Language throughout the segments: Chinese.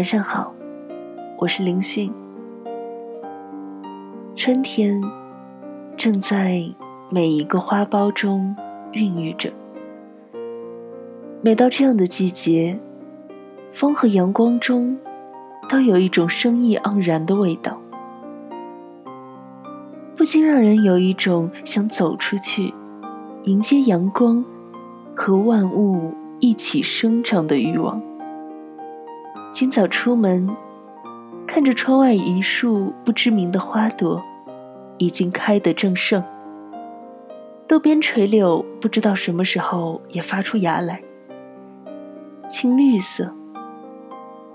晚上好，我是林迅。春天正在每一个花苞中孕育着。每到这样的季节，风和阳光中都有一种生意盎然的味道，不禁让人有一种想走出去，迎接阳光和万物一起生长的欲望。今早出门，看着窗外一束不知名的花朵，已经开得正盛。路边垂柳不知道什么时候也发出芽来，青绿色，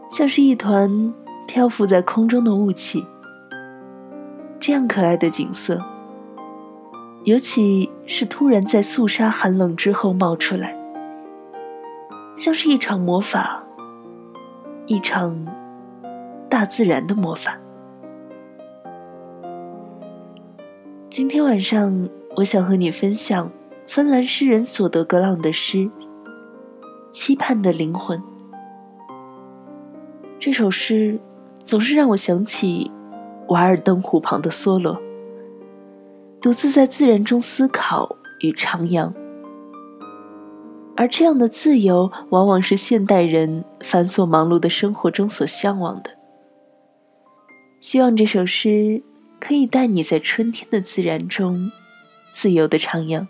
像是一团漂浮在空中的雾气。这样可爱的景色，尤其是突然在肃杀寒冷之后冒出来，像是一场魔法。一场大自然的魔法。今天晚上，我想和你分享芬兰诗人索德格朗的诗《期盼的灵魂》。这首诗总是让我想起瓦尔登湖旁的梭罗，独自在自然中思考与徜徉。而这样的自由，往往是现代人繁琐忙碌的生活中所向往的。希望这首诗可以带你在春天的自然中，自由的徜徉。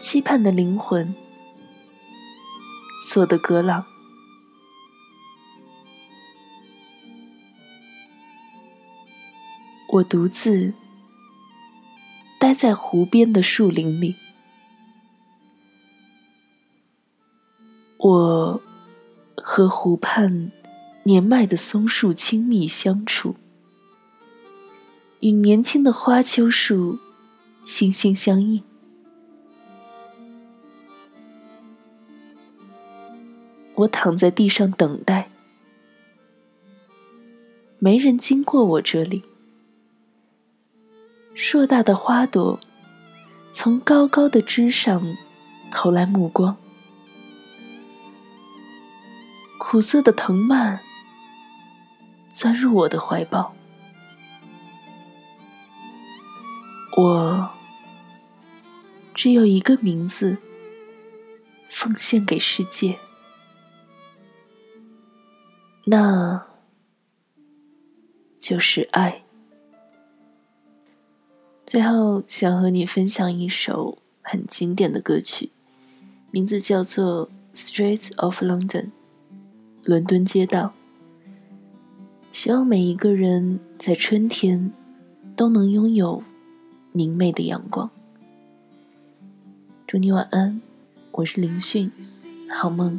期盼的灵魂，索德格朗。我独自待在湖边的树林里，我和湖畔年迈的松树亲密相处，与年轻的花秋树心心相印。我躺在地上等待，没人经过我这里。硕大的花朵从高高的枝上投来目光，苦涩的藤蔓钻入我的怀抱。我只有一个名字，奉献给世界，那就是爱。最后，想和你分享一首很经典的歌曲，名字叫做《Streets of London》，伦敦街道。希望每一个人在春天都能拥有明媚的阳光。祝你晚安，我是林迅，好梦。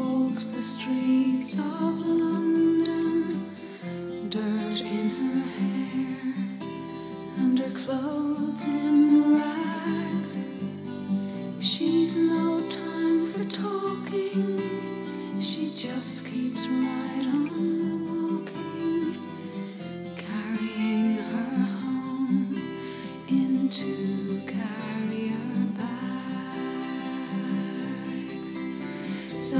She's no time for talking. She just keeps right on walking, carrying her home carrier bags. So